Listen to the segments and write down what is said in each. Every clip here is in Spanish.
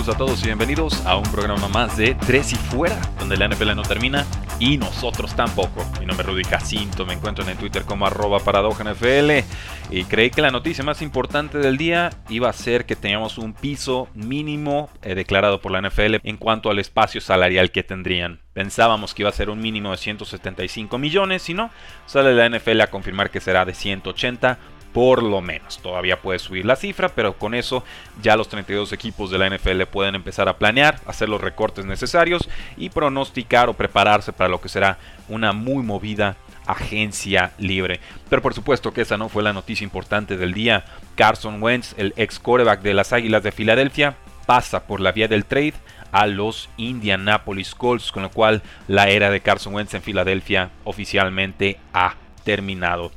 Saludos a todos y bienvenidos a un programa más de Tres y Fuera, donde la NFL no termina y nosotros tampoco. Mi nombre es Rudy Jacinto, me encuentro en Twitter como arroba NFL y creí que la noticia más importante del día iba a ser que teníamos un piso mínimo eh, declarado por la NFL en cuanto al espacio salarial que tendrían. Pensábamos que iba a ser un mínimo de 175 millones, si no, sale la NFL a confirmar que será de 180 por lo menos. Todavía puede subir la cifra, pero con eso ya los 32 equipos de la NFL pueden empezar a planear, hacer los recortes necesarios y pronosticar o prepararse para lo que será una muy movida agencia libre. Pero por supuesto que esa no fue la noticia importante del día. Carson Wentz, el ex quarterback de las Águilas de Filadelfia, pasa por la vía del trade a los Indianapolis Colts, con lo cual la era de Carson Wentz en Filadelfia oficialmente ha terminado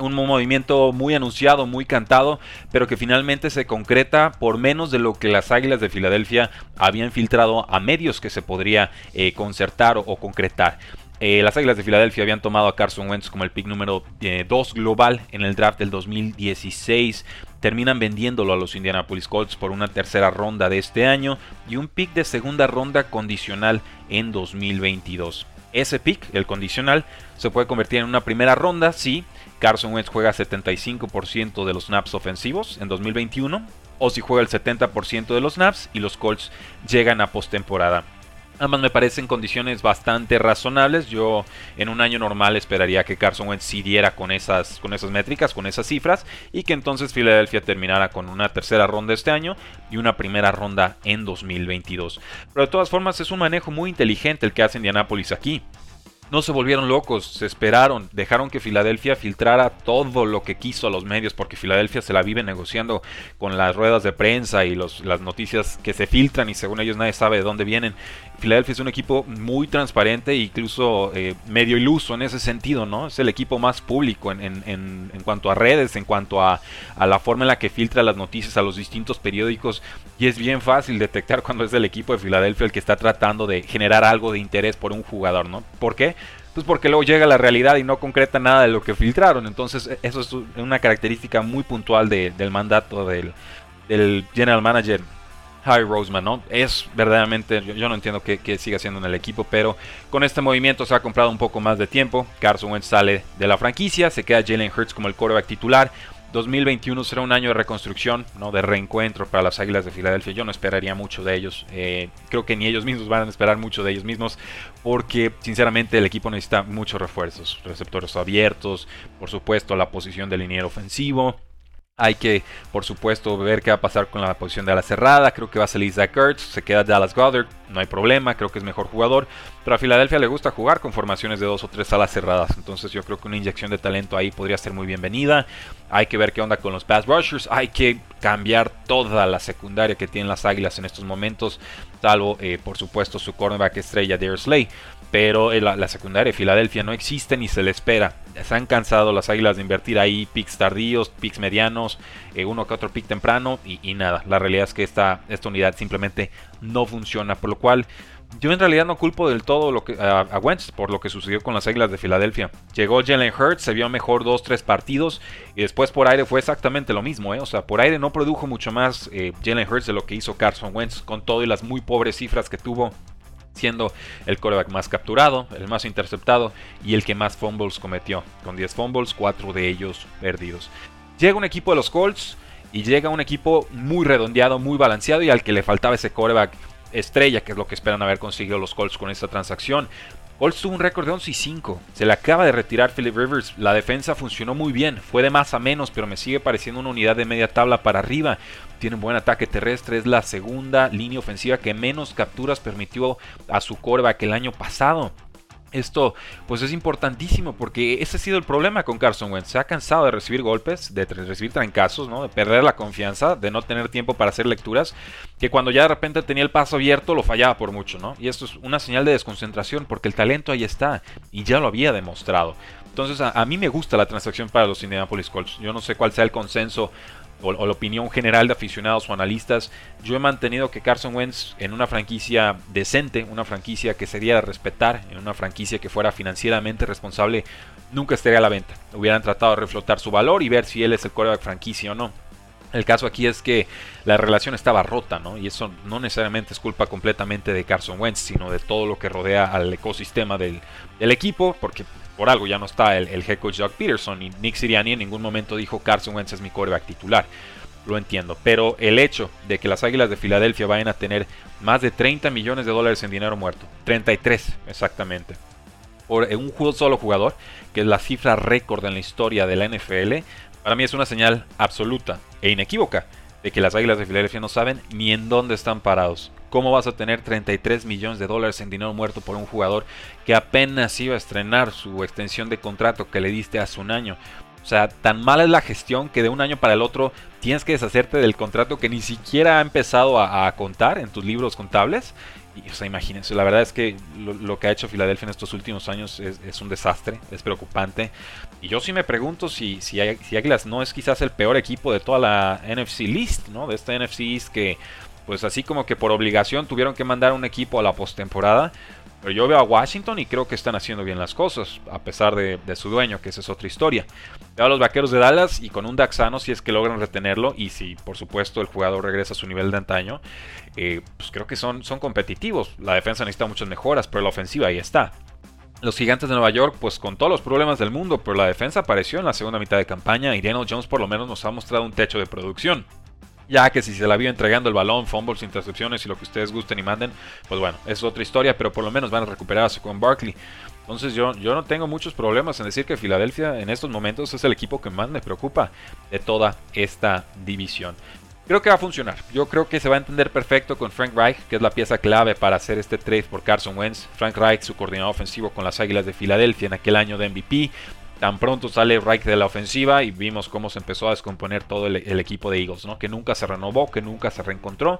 un movimiento muy anunciado, muy cantado, pero que finalmente se concreta por menos de lo que las Águilas de Filadelfia habían filtrado a medios que se podría eh, concertar o, concretar. Eh, las Águilas de Filadelfia habían tomado a Carson Wentz como el pick número 2 eh, global en el draft del 2016. Terminan vendiéndolo a los Indianapolis Colts por una tercera ronda de este año y un pick de segunda ronda condicional en 2022. Ese pick, el condicional, se puede convertir en una primera ronda si Carson Wentz juega 75% de los snaps ofensivos en 2021 o si juega el 70% de los snaps y los Colts llegan a postemporada. Ambas me parecen condiciones bastante razonables. Yo en un año normal esperaría que Carson Wentz siguiera con esas, con esas métricas, con esas cifras, y que entonces Filadelfia terminara con una tercera ronda este año y una primera ronda en 2022. Pero de todas formas es un manejo muy inteligente el que hace Indianapolis aquí no se volvieron locos, se esperaron, dejaron que Filadelfia filtrara todo lo que quiso a los medios, porque Filadelfia se la vive negociando con las ruedas de prensa y los, las noticias que se filtran y según ellos nadie sabe de dónde vienen. Filadelfia es un equipo muy transparente e incluso eh, medio iluso en ese sentido, ¿no? Es el equipo más público en, en, en, en cuanto a redes, en cuanto a, a, la forma en la que filtra las noticias a los distintos periódicos y es bien fácil detectar cuando es el equipo de Filadelfia el que está tratando de generar algo de interés por un jugador, ¿no? ¿Por qué? Pues porque luego llega la realidad y no concreta nada de lo que filtraron. Entonces, e, eso es una característica muy puntual de, del mandato del, general manager Harry Roseman, ¿no? Es verdaderamente, yo, no entiendo qué, sigue haciendo en el equipo, pero con este movimiento se ha comprado un poco más de tiempo. Carson Wentz sale de la franquicia, se queda Jalen Hurts como el quarterback titular. 2021 será un año de reconstrucción, ¿no? de reencuentro para las Águilas de Filadelfia. Yo no esperaría mucho de ellos. Eh, creo que ni ellos mismos van a esperar mucho de ellos mismos porque sinceramente el equipo necesita muchos refuerzos. Receptores abiertos, por supuesto la posición del liniero ofensivo. Hay que, por supuesto, ver qué va a pasar con la posición de la cerrada. Creo que va a salir Zach Ertz. Se queda Dallas Goddard. No hay problema. Creo que es mejor jugador. Pero a Filadelfia le gusta jugar con formaciones de dos o tres alas cerradas. Entonces yo creo que una inyección de talento ahí podría ser muy bienvenida. Hay que ver qué onda con los pass rushers. Hay que cambiar toda la secundaria que tienen las águilas en estos momentos. Salvo, eh, por supuesto, su cornerback estrella, Darius Slay pero la, la, secundaria de Filadelfia no existe ni se le espera. Se han cansado las águilas de invertir ahí picks tardíos, picks medianos, eh, uno que otro pick temprano y, y, nada. La realidad es que esta, esta unidad simplemente no funciona, por lo cual yo en realidad no culpo del todo lo que, a, Wentz por lo que sucedió con las águilas de Filadelfia. Llegó Jalen Hurts, se vio mejor dos, tres partidos y después por aire fue exactamente lo mismo. ¿eh? O sea, por aire no produjo mucho más eh, Jalen Hurts de lo que hizo Carson Wentz con todo y las muy pobres cifras que tuvo siendo el coreback más capturado, el más interceptado y el que más fumbles cometió, con 10 fumbles, 4 de ellos perdidos. Llega un equipo de los Colts y llega un equipo muy redondeado, muy balanceado y al que le faltaba ese coreback estrella, que es lo que esperan haber conseguido los Colts con esta transacción. Colts tuvo un récord de 11 y 5. Se le acaba de retirar Philip Rivers. La defensa funcionó muy bien. Fue de más a menos, pero me sigue pareciendo una unidad de media tabla para arriba. Tiene un buen ataque terrestre. Es la segunda línea ofensiva que menos capturas permitió a su coreback el año pasado. Esto pues es importantísimo porque ese ha sido el problema con Carson Wentz. Se ha cansado de recibir golpes, de recibir trancazos, ¿no? de perder la confianza, de no tener tiempo para hacer lecturas, que cuando ya de repente tenía el paso abierto lo fallaba por mucho. ¿no? Y esto es una señal de desconcentración porque el talento ahí está y ya lo había demostrado. Entonces a, a mí me gusta la transacción para los Indianapolis Colts. Yo no sé cuál sea el consenso o, la opinión general de aficionados o analistas, yo he mantenido que Carson Wentz en una franquicia decente, una franquicia que se diera a respetar, en una franquicia que fuera financieramente responsable, nunca estaría a la venta. Hubieran tratado de reflotar su valor y ver si él es el quarterback franquicia o no. El caso aquí es que la relación estaba rota, ¿no? Y eso no necesariamente es culpa completamente de Carson Wentz, sino de todo lo que rodea al ecosistema del, del equipo, porque por algo ya no está el, head coach Doug Peterson y Nick Sirianni en ningún momento dijo Carson Wentz es mi quarterback titular. Lo entiendo, pero el hecho de que las Águilas de Filadelfia vayan a tener más de 30 millones de dólares en dinero muerto, 33 exactamente, por un solo jugador, que es la cifra récord en la historia de la NFL, para mí es una señal absoluta e inequívoca de que las Águilas de Filadelfia no saben ni en dónde están parados. ¿Cómo vas a tener 33 millones de dólares en dinero muerto por un jugador que apenas iba a estrenar su extensión de contrato que le diste hace un año? O sea, tan mala es la gestión que de un año para el otro tienes que deshacerte del contrato que ni siquiera ha empezado a, contar en tus libros contables. Y, o sea, imagínense, la verdad es que lo, que ha hecho Filadelfia en estos últimos años es, un desastre, es preocupante. Y yo sí me pregunto si, si, si Águilas no es quizás el peor equipo de toda la NFC List, ¿no? De esta NFC East que pues así como que por obligación tuvieron que mandar un equipo a la postemporada. Pero yo veo a Washington y creo que están haciendo bien las cosas, a pesar de, su dueño, que esa es otra historia. Veo a los vaqueros de Dallas y con un Daxano, si es que logran retenerlo y si, por supuesto, el jugador regresa a su nivel de antaño, eh, pues creo que son, son competitivos. La defensa necesita muchas mejoras, pero la ofensiva ahí está. Los gigantes de Nueva York, pues con todos los problemas del mundo, pero la defensa apareció en la segunda mitad de campaña y Daniel Jones por lo menos nos ha mostrado un techo de producción ya que si se la vio entregando el balón, fumbles, intercepciones y lo que ustedes gusten y manden, pues bueno, es otra historia, pero por lo menos van a recuperarse con Barkley. Entonces yo, yo no tengo muchos problemas en decir que Filadelfia en estos momentos es el equipo que más me preocupa de toda esta división. Creo que va a funcionar. Yo creo que se va a entender perfecto con Frank Reich, que es la pieza clave para hacer este trade por Carson Wentz. Frank Reich, su coordinador ofensivo con las Águilas de Filadelfia en aquel año de MVP. Tan pronto sale Reich de la ofensiva y vimos cómo se empezó a descomponer todo el, el, equipo de Eagles, ¿no? Que nunca se renovó, que nunca se reencontró.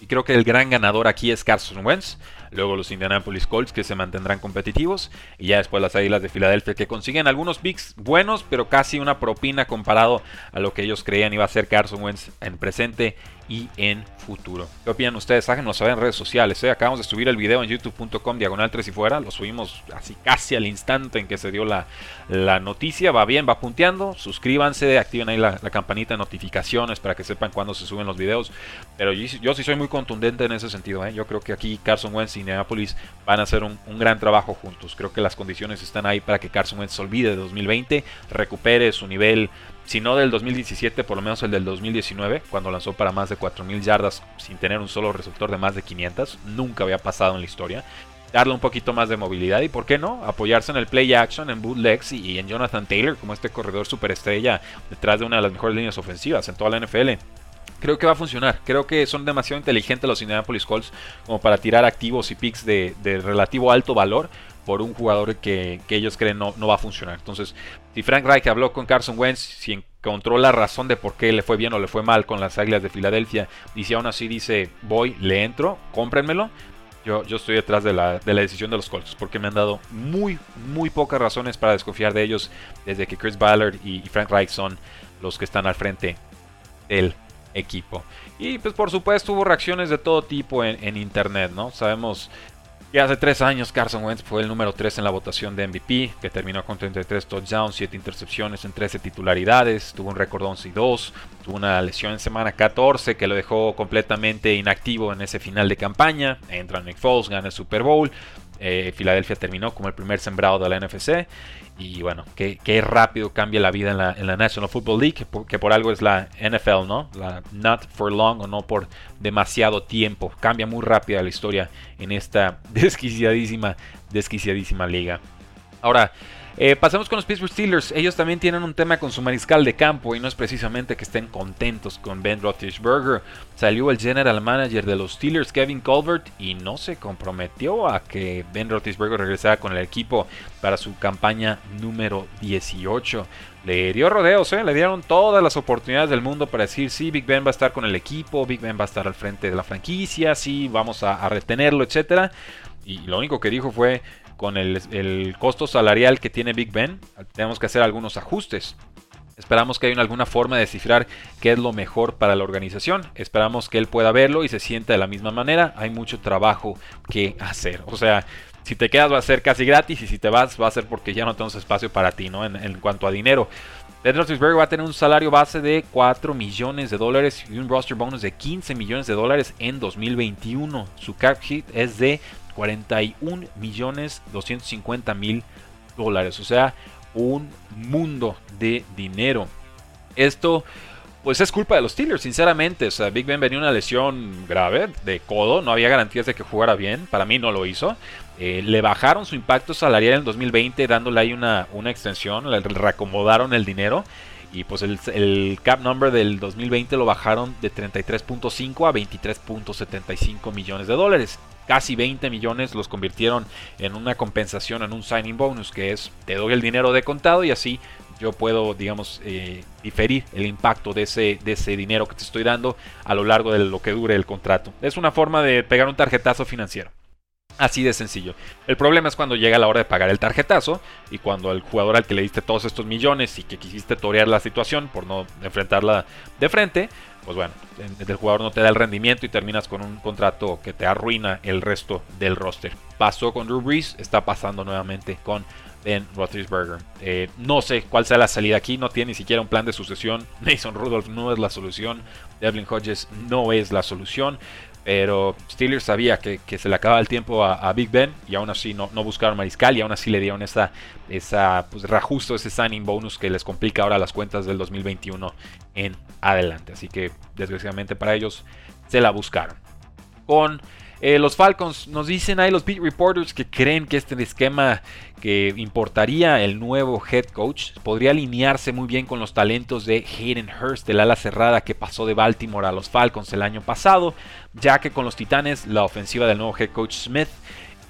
Y creo que el gran ganador aquí es Carson Wentz. Luego los Indianapolis Colts que se mantendrán competitivos. Y ya después las Águilas de Filadelfia que consiguen algunos picks buenos, pero casi una propina comparado a lo que ellos creían iba a ser Carson Wentz en presente y en futuro. ¿Qué opinan ustedes? Háganos saber en redes sociales. ¿eh? Acabamos de subir el video en youtube.com diagonal 3 y fuera. Lo subimos así casi al instante en que se dio la, la noticia. Va bien, va punteando. Suscríbanse, activen ahí la, campanita de notificaciones para que sepan cuándo se suben los videos. Pero yo, sí soy muy contundente en ese sentido. ¿eh? Yo creo que aquí Carson Wentz y Indianapolis van a hacer un, gran trabajo juntos. Creo que las condiciones están ahí para que Carson Wentz se olvide de 2020, recupere su nivel si no del 2017, por lo menos el del 2019, cuando lanzó para más de 4.000 yardas sin tener un solo receptor de más de 500. Nunca había pasado en la historia. Darle un poquito más de movilidad y, ¿por qué no? Apoyarse en el play action, en bootlegs y en Jonathan Taylor como este corredor superestrella detrás de una de las mejores líneas ofensivas en toda la NFL creo que va a funcionar. Creo que son demasiado inteligentes los Indianapolis Colts como para tirar activos y picks de, de relativo alto valor por un jugador que, ellos creen no, no, va a funcionar. Entonces, si Frank Reich habló con Carson Wentz, si encontró la razón de por qué le fue bien o le fue mal con las Águilas de Filadelfia, y si aún así dice, voy, le entro, cómprenmelo, yo, yo, estoy detrás de la, de la, decisión de los Colts porque me han dado muy, muy pocas razones para desconfiar de ellos desde que Chris Ballard y, Frank Reich son los que están al frente del equipo. Y pues por supuesto hubo reacciones de todo tipo en, en internet, ¿no? Sabemos y hace tres años Carson Wentz fue el número 3 en la votación de MVP, que terminó con 33 touchdowns, 7 intercepciones en 13 titularidades, tuvo un récord 11 y 2, tuvo una lesión en semana 14 que lo dejó completamente inactivo en ese final de campaña, entra Nick Foles, gana el Super Bowl, Eh, Filadelfia terminó como el primer sembrado de la NFC. Y bueno, qué, rápido cambia la vida en la, National Football League, que por, algo es la NFL, ¿no? La not for long o no por demasiado tiempo. Cambia muy rápido la historia en esta desquiciadísima, desquiciadísima liga. Ahora, eh, pasamos con los Pittsburgh Steelers. Ellos también tienen un tema con su mariscal de campo y no es precisamente que estén contentos con Ben Roethlisberger. Salió el general manager de los Steelers, Kevin Colbert, y no se comprometió a que Ben Roethlisberger regresara con el equipo para su campaña número 18. Le dio rodeos, ¿eh? le dieron todas las oportunidades del mundo para decir, sí, Big Ben va a estar con el equipo, Big Ben va a estar al frente de la franquicia, sí, vamos a, a retenerlo, etc. Y lo único que dijo fue, con el, costo salarial que tiene Big Ben, tenemos que hacer algunos ajustes. Esperamos que haya alguna forma de descifrar qué es lo mejor para la organización. Esperamos que él pueda verlo y se sienta de la misma manera. Hay mucho trabajo que hacer. O sea, si te quedas va a ser casi gratis y si te vas va a ser porque ya no tenemos espacio para ti, ¿no? En, cuanto a dinero. Ben Roethlisberger va a tener un salario base de 4 millones de dólares y un roster bonus de 15 millones de dólares en 2021. Su cap hit es de 41 millones 250 mil dólares. O sea, un mundo de dinero. Esto pues es culpa de los Steelers, sinceramente. O sea, Big Ben venía una lesión grave de codo, no había garantías de que jugara bien, para mí no lo hizo. Eh, le bajaron su impacto salarial en 2020 dándole ahí una, una extensión, le reacomodaron el dinero y pues el, el, cap number del 2020 lo bajaron de 33.5 a 23.75 millones de dólares casi 20 millones los convirtieron en una compensación, en un signing bonus, que es te doy el dinero de contado y así yo puedo, digamos, eh, diferir el impacto de ese, de ese dinero que te estoy dando a lo largo de lo que dure el contrato. Es una forma de pegar un tarjetazo financiero. Así de sencillo. El problema es cuando llega la hora de pagar el tarjetazo y cuando el jugador al que le diste todos estos millones y que quisiste torear la situación por no enfrentarla de frente, pues bueno, el jugador no te da el rendimiento y terminas con un contrato que te arruina el resto del roster. Pasó con Drew Brees, está pasando nuevamente con Ben Roethlisberger. Eh, no sé cuál sea la salida aquí, no tiene ni siquiera un plan de sucesión. Mason Rudolph no es la solución, Devlin Hodges no es la solución. Pero Steelers sabía que, se le acababa el tiempo a, Big Ben y aún así no, buscaron mariscal y aún así le dieron esa, esa pues, ese signing bonus que les complica ahora las cuentas del 2021 en adelante. Así que desgraciadamente para ellos se la buscaron. Con eh, los Falcons nos dicen ahí los beat reporters que creen que este esquema que importaría el nuevo head coach podría alinearse muy bien con los talentos de Hayden Hurst, el ala cerrada que pasó de Baltimore a los Falcons el año pasado, ya que con los Titanes la ofensiva del nuevo head coach Smith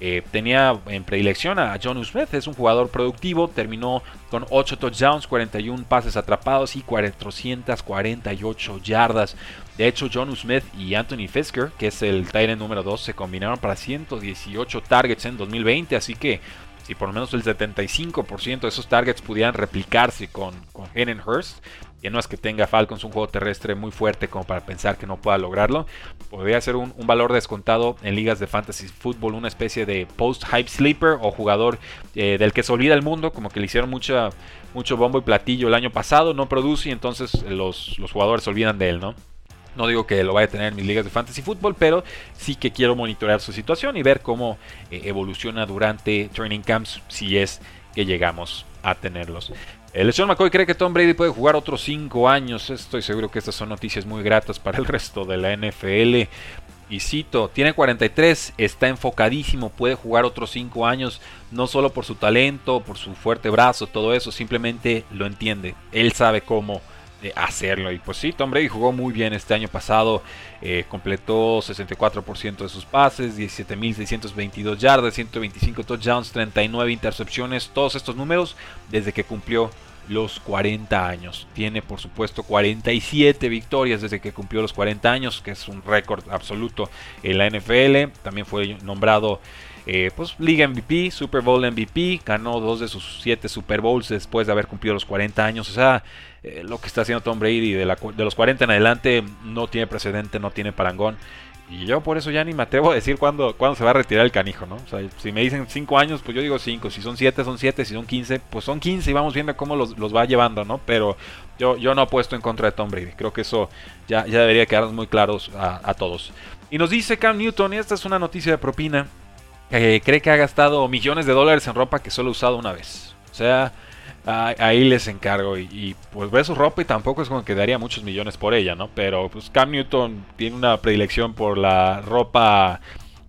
eh, tenía en predilección a John Smith, es un jugador productivo, terminó con 8 touchdowns, 41 pases atrapados y 448 yardas. De hecho, John Smith y Anthony Fisker, que es el Tyrant número 2, se combinaron para 118 targets en 2020, así que si por lo menos el 75% de esos targets pudieran replicarse con, con Hurst, que no es que tenga Falcons un juego terrestre muy fuerte como para pensar que no pueda lograrlo. Podría ser un, valor descontado en ligas de fantasy fútbol, una especie de post-hype sleeper o jugador eh, del que se olvida el mundo, como que le hicieron mucho bombo y platillo el año pasado, no produce y entonces los, los jugadores se olvidan de él, ¿no? No digo que lo vaya a tener en mis ligas de fantasy fútbol, pero sí que quiero monitorear su situación y ver cómo eh, evoluciona durante training camps si es que llegamos a tenerlos. El Sean McCoy cree que Tom Brady puede jugar otros 5 años. Estoy seguro que estas son noticias muy gratas para el resto de la NFL. Y cito, tiene 43, está enfocadísimo, puede jugar otros 5 años, no solo por su talento, por su fuerte brazo, todo eso, simplemente lo entiende. Él sabe cómo hacerlo. Y pues sí, Tom Brady jugó muy bien este año pasado. Eh, completó 64% de sus pases, 17.622 yardas, 125 touchdowns, 39 intercepciones. Todos estos números desde que cumplió los 40 años. Tiene por supuesto 47 victorias desde que cumplió los 40 años, que es un récord absoluto en la NFL. También fue nombrado eh, pues Liga MVP, Super Bowl MVP, ganó dos de sus siete Super Bowls después de haber cumplido los 40 años. O sea, eh, lo que está haciendo Tom Brady de, los 40 en adelante no tiene precedente, no tiene parangón. Y yo por eso ya ni me atrevo a decir cuándo, cuándo se va a retirar el canijo, ¿no? O sea, si me dicen 5 años, pues yo digo 5. Si son 7, son 7. Si son 15, pues son 15 y vamos viendo cómo los, va llevando, ¿no? Pero yo, yo no apuesto en contra de Tom Brady. Creo que eso ya, debería quedarnos muy claros a, a todos. Y nos dice Cam Newton, y esta es una noticia de propina, eh, cree que ha gastado millones de dólares en ropa que solo ha usado una vez. O sea, ahí les encargo. Y, pues ve su ropa y tampoco es como que daría muchos millones por ella, ¿no? Pero pues Cam Newton tiene una predilección por la ropa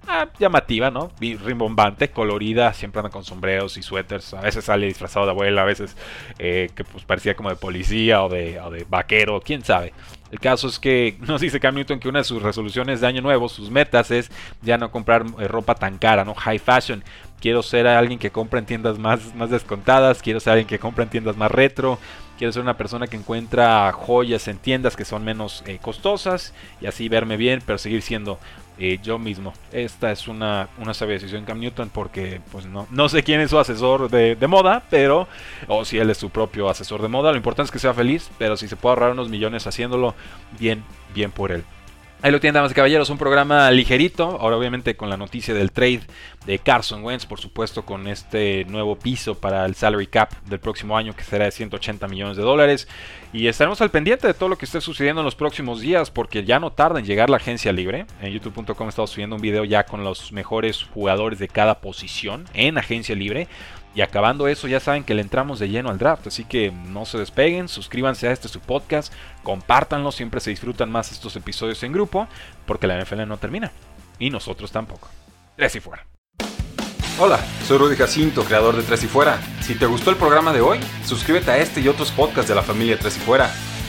ah, llamativa, ¿no? Rimbombante, colorida, siempre anda con sombreros y suéteres. A veces sale disfrazado de abuela, a veces eh, que pues parecía como de policía o de, vaquero, quién sabe. El caso es que nos dice Cam Newton que una de sus resoluciones de año nuevo, sus metas es ya no comprar eh, ropa tan cara, ¿no? High fashion. Quiero ser alguien que compra en tiendas más, más descontadas, quiero ser alguien que compra en tiendas más retro, quiero ser una persona que encuentra joyas en tiendas que son menos eh, costosas y así verme bien, pero seguir siendo eh, yo mismo. Esta es una, una sabia decisión Cam Newton porque pues no, no sé quién es su asesor de, de, moda, pero o si él es su propio asesor de moda. Lo importante es que sea feliz, pero si se puede ahorrar unos millones haciéndolo, bien, bien por él. Ahí lo tienen, damas y caballeros, un programa ligerito. Ahora, obviamente, con la noticia del trade de Carson Wentz, por supuesto, con este nuevo piso para el salary cap del próximo año, que será de 180 millones de dólares. Y estaremos al pendiente de todo lo que esté sucediendo en los próximos días, porque ya no tarda en llegar la agencia libre. En youtube.com estamos subiendo un video ya con los mejores jugadores de cada posición en agencia libre. Y acabando eso, ya saben que le entramos de lleno al draft. Así que no se despeguen, suscríbanse a este su podcast, compártanlo, siempre se disfrutan más estos episodios en grupo, porque la NFL no termina. Y nosotros tampoco. Tres y fuera. Hola, soy Rudy Jacinto, creador de Tres y Fuera. Si te gustó el programa de hoy, suscríbete a este y otros podcasts de la familia Tres y Fuera.